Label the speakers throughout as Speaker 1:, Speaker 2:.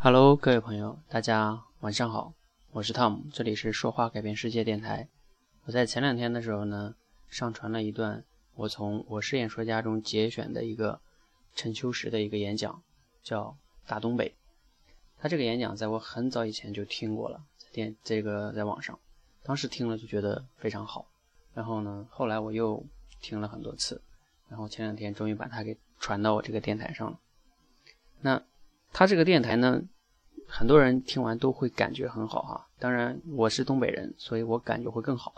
Speaker 1: Hello，各位朋友，大家晚上好，我是 Tom，这里是说话改变世界电台。我在前两天的时候呢，上传了一段我从我是演说家中节选的一个陈秋实的一个演讲，叫《大东北》。他这个演讲在我很早以前就听过了，在电这个在网上，当时听了就觉得非常好。然后呢，后来我又听了很多次，然后前两天终于把它给传到我这个电台上了。那他这个电台呢，很多人听完都会感觉很好哈。当然我是东北人，所以我感觉会更好。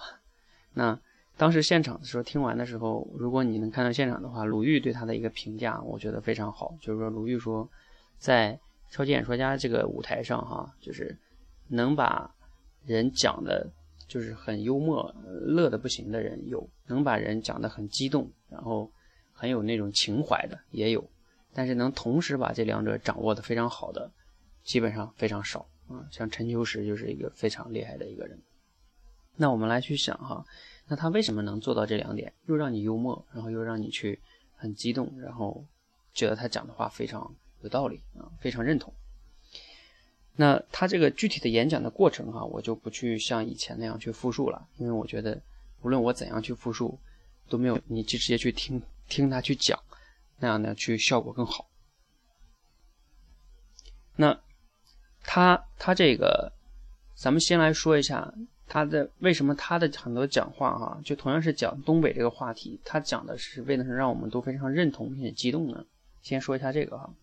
Speaker 1: 那当时现场的时候听完的时候，如果你能看到现场的话，鲁豫对他的一个评价，我觉得非常好。就是说鲁豫说，在超级演说家这个舞台上哈，就是能把人讲的，就是很幽默、乐的不行的人有，能把人讲的很激动，然后很有那种情怀的也有。但是能同时把这两者掌握的非常好的，基本上非常少啊。像陈秋实就是一个非常厉害的一个人。那我们来去想哈，那他为什么能做到这两点？又让你幽默，然后又让你去很激动，然后觉得他讲的话非常有道理啊，非常认同。那他这个具体的演讲的过程哈，我就不去像以前那样去复述了，因为我觉得无论我怎样去复述，都没有你直接去听听他去讲。那样呢，去效果更好。那他他这个，咱们先来说一下他的为什么他的很多讲话哈，就同样是讲东北这个话题，他讲的是为了是让我们都非常认同并且激动呢。先说一下这个哈，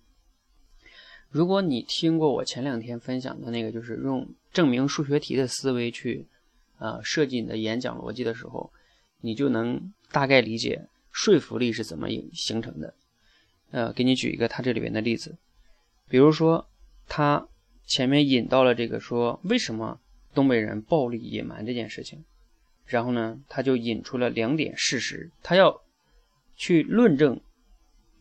Speaker 1: 如果你听过我前两天分享的那个，就是用证明数学题的思维去呃设计你的演讲逻辑的时候，你就能大概理解说服力是怎么形成的。呃，给你举一个他这里边的例子，比如说他前面引到了这个说为什么东北人暴力野蛮这件事情，然后呢，他就引出了两点事实，他要去论证，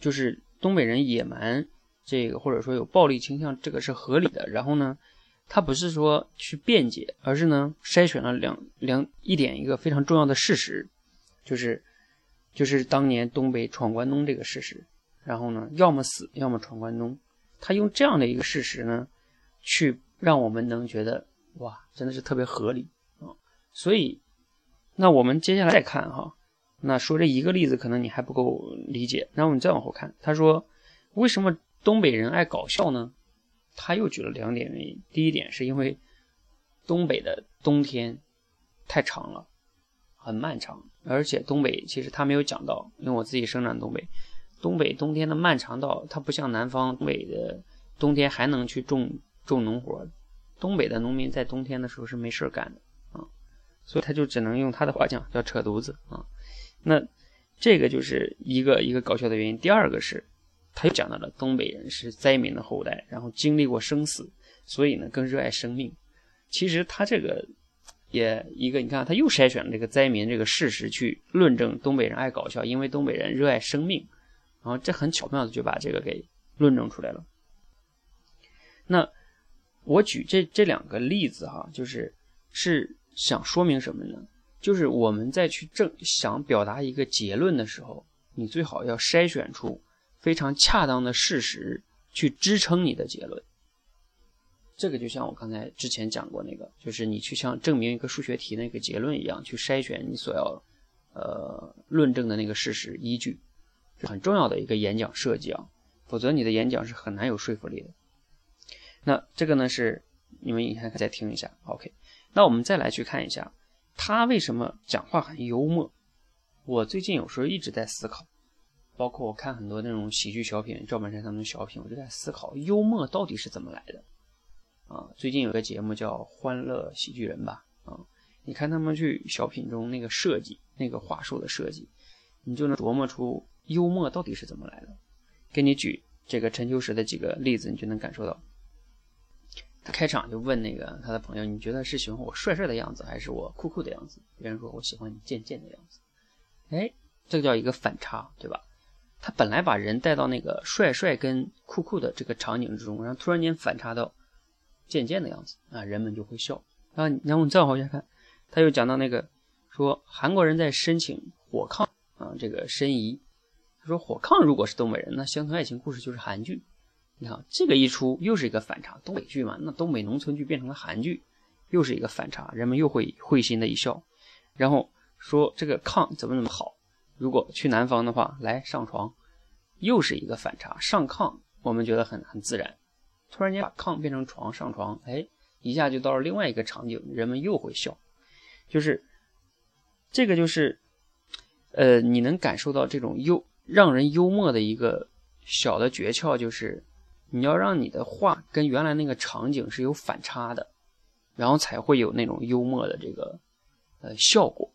Speaker 1: 就是东北人野蛮这个或者说有暴力倾向，这个是合理的。然后呢，他不是说去辩解，而是呢筛选了两两一点一个非常重要的事实，就是就是当年东北闯关东这个事实。然后呢，要么死，要么闯关东。他用这样的一个事实呢，去让我们能觉得哇，真的是特别合理啊。所以，那我们接下来再看哈，那说这一个例子可能你还不够理解。那我们再往后看，他说为什么东北人爱搞笑呢？他又举了两点原因。第一点是因为东北的冬天太长了，很漫长，而且东北其实他没有讲到，因为我自己生长东北。东北冬天的漫长到，它不像南方东北的冬天还能去种种农活，东北的农民在冬天的时候是没事干的啊，所以他就只能用他的话讲叫扯犊子啊。那这个就是一个一个搞笑的原因。第二个是，他又讲到了东北人是灾民的后代，然后经历过生死，所以呢更热爱生命。其实他这个也一个，你看他又筛选了这个灾民这个事实去论证东北人爱搞笑，因为东北人热爱生命。然后这很巧妙的就把这个给论证出来了。那我举这这两个例子哈，就是是想说明什么呢？就是我们在去证想表达一个结论的时候，你最好要筛选出非常恰当的事实去支撑你的结论。这个就像我刚才之前讲过那个，就是你去像证明一个数学题那个结论一样，去筛选你所要呃论证的那个事实依据。很重要的一个演讲设计啊，否则你的演讲是很难有说服力的。那这个呢是你们以前再听一下，OK。那我们再来去看一下他为什么讲话很幽默。我最近有时候一直在思考，包括我看很多那种喜剧小品，赵本山他们小品，我就在思考幽默到底是怎么来的啊。最近有个节目叫《欢乐喜剧人》吧，啊，你看他们去小品中那个设计，那个话术的设计，你就能琢磨出。幽默到底是怎么来的？给你举这个陈秋实的几个例子，你就能感受到。他开场就问那个他的朋友：“你觉得是喜欢我帅帅的样子，还是我酷酷的样子？”别人说：“我喜欢你贱贱的样子。”哎，这个叫一个反差，对吧？他本来把人带到那个帅帅跟酷酷的这个场景之中，然后突然间反差到贱贱的样子啊，人们就会笑啊。然后你再往下看，他又讲到那个说韩国人在申请火炕啊，这个申遗。说火炕如果是东北人，那乡村爱情故事就是韩剧。你看这个一出又是一个反差，东北剧嘛，那东北农村剧变成了韩剧，又是一个反差，人们又会会心的一笑，然后说这个炕怎么怎么好，如果去南方的话，来上床，又是一个反差，上炕我们觉得很很自然，突然间把炕变成床上床，哎，一下就到了另外一个场景，人们又会笑，就是这个就是，呃，你能感受到这种又让人幽默的一个小的诀窍就是。你要让你的话跟原来那个场景是有反差的，然后才会有那种幽默的这个呃效果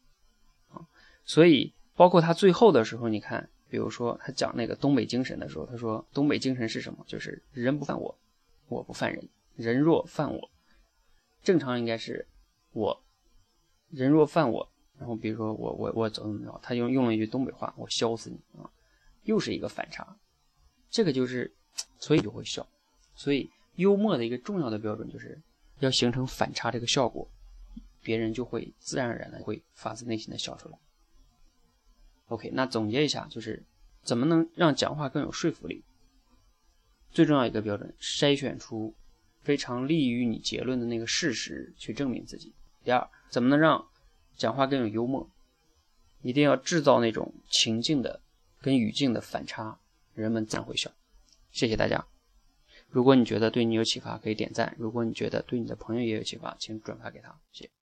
Speaker 1: 啊。所以包括他最后的时候，你看，比如说他讲那个东北精神的时候，他说东北精神是什么？就是人不犯我，我不犯人。人若犯我，正常应该是我人若犯我，然后比如说我我我怎么怎么着，他用用了一句东北话，我削死你啊，又是一个反差。这个就是。所以就会笑，所以幽默的一个重要的标准就是要形成反差这个效果，别人就会自然而然的会发自内心的笑出来。OK，那总结一下就是怎么能让讲话更有说服力？最重要一个标准，筛选出非常利于你结论的那个事实去证明自己。第二，怎么能让讲话更有幽默？一定要制造那种情境的跟语境的反差，人们自然会笑。谢谢大家。如果你觉得对你有启发，可以点赞；如果你觉得对你的朋友也有启发，请转发给他。谢谢。